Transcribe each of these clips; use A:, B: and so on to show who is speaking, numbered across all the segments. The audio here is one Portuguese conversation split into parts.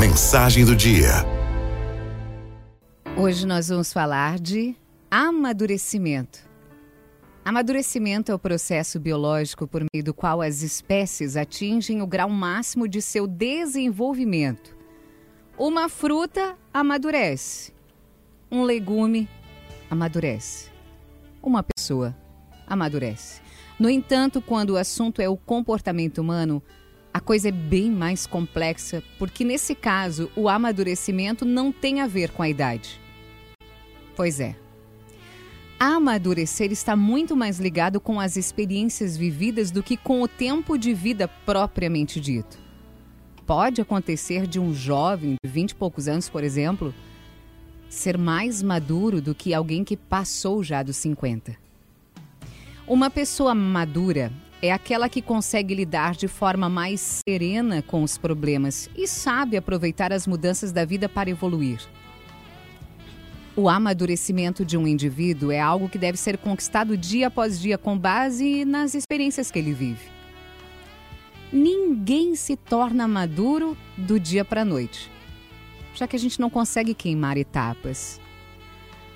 A: Mensagem do dia.
B: Hoje nós vamos falar de amadurecimento. Amadurecimento é o processo biológico por meio do qual as espécies atingem o grau máximo de seu desenvolvimento. Uma fruta amadurece, um legume amadurece, uma pessoa amadurece. No entanto, quando o assunto é o comportamento humano, a coisa é bem mais complexa, porque nesse caso o amadurecimento não tem a ver com a idade. Pois é. Amadurecer está muito mais ligado com as experiências vividas do que com o tempo de vida propriamente dito. Pode acontecer de um jovem de 20 e poucos anos, por exemplo, ser mais maduro do que alguém que passou já dos 50. Uma pessoa madura é aquela que consegue lidar de forma mais serena com os problemas e sabe aproveitar as mudanças da vida para evoluir. O amadurecimento de um indivíduo é algo que deve ser conquistado dia após dia com base nas experiências que ele vive. Ninguém se torna maduro do dia para a noite, já que a gente não consegue queimar etapas.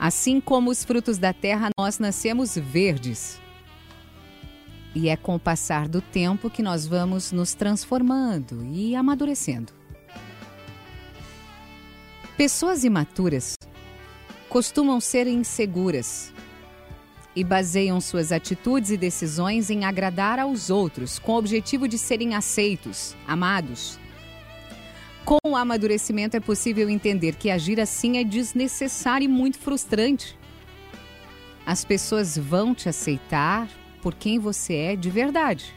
B: Assim como os frutos da terra, nós nascemos verdes e é com o passar do tempo que nós vamos nos transformando e amadurecendo. Pessoas imaturas costumam ser inseguras e baseiam suas atitudes e decisões em agradar aos outros, com o objetivo de serem aceitos, amados. Com o amadurecimento é possível entender que agir assim é desnecessário e muito frustrante. As pessoas vão te aceitar por quem você é de verdade.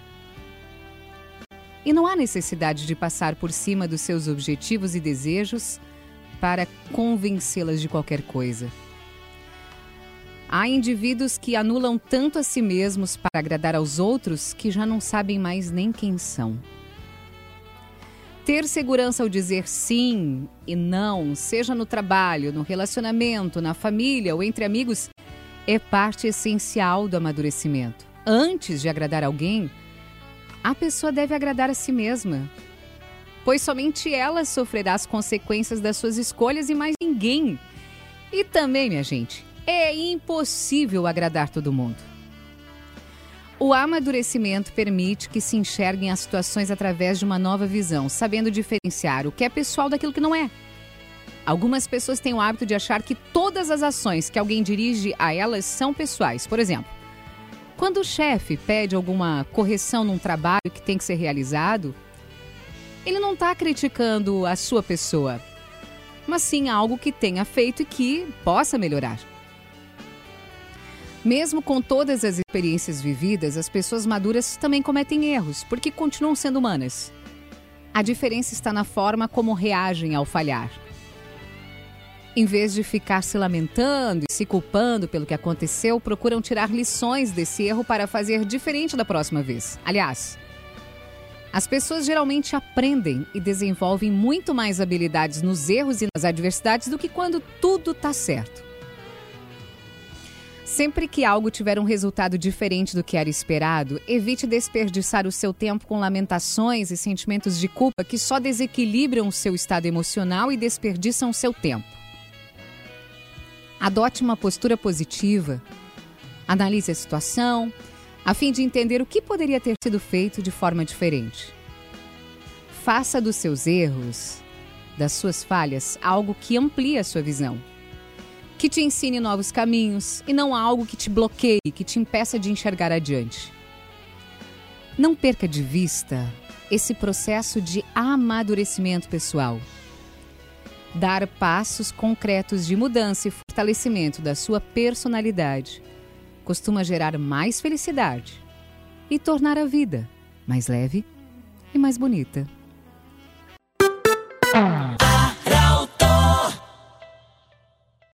B: E não há necessidade de passar por cima dos seus objetivos e desejos para convencê-las de qualquer coisa. Há indivíduos que anulam tanto a si mesmos para agradar aos outros que já não sabem mais nem quem são. Ter segurança ao dizer sim e não, seja no trabalho, no relacionamento, na família ou entre amigos, é parte essencial do amadurecimento antes de agradar alguém, a pessoa deve agradar a si mesma. Pois somente ela sofrerá as consequências das suas escolhas e mais ninguém. E também, minha gente, é impossível agradar todo mundo. O amadurecimento permite que se enxerguem as situações através de uma nova visão, sabendo diferenciar o que é pessoal daquilo que não é. Algumas pessoas têm o hábito de achar que todas as ações que alguém dirige a elas são pessoais. Por exemplo, quando o chefe pede alguma correção num trabalho que tem que ser realizado, ele não está criticando a sua pessoa, mas sim algo que tenha feito e que possa melhorar. Mesmo com todas as experiências vividas, as pessoas maduras também cometem erros, porque continuam sendo humanas. A diferença está na forma como reagem ao falhar. Em vez de ficar se lamentando e se culpando pelo que aconteceu, procuram tirar lições desse erro para fazer diferente da próxima vez. Aliás, as pessoas geralmente aprendem e desenvolvem muito mais habilidades nos erros e nas adversidades do que quando tudo está certo. Sempre que algo tiver um resultado diferente do que era esperado, evite desperdiçar o seu tempo com lamentações e sentimentos de culpa que só desequilibram o seu estado emocional e desperdiçam o seu tempo. Adote uma postura positiva. Analise a situação, a fim de entender o que poderia ter sido feito de forma diferente. Faça dos seus erros, das suas falhas, algo que amplie a sua visão. Que te ensine novos caminhos e não algo que te bloqueie, que te impeça de enxergar adiante. Não perca de vista esse processo de amadurecimento pessoal dar passos concretos de mudança e fortalecimento da sua personalidade costuma gerar mais felicidade e tornar a vida mais leve e mais bonita.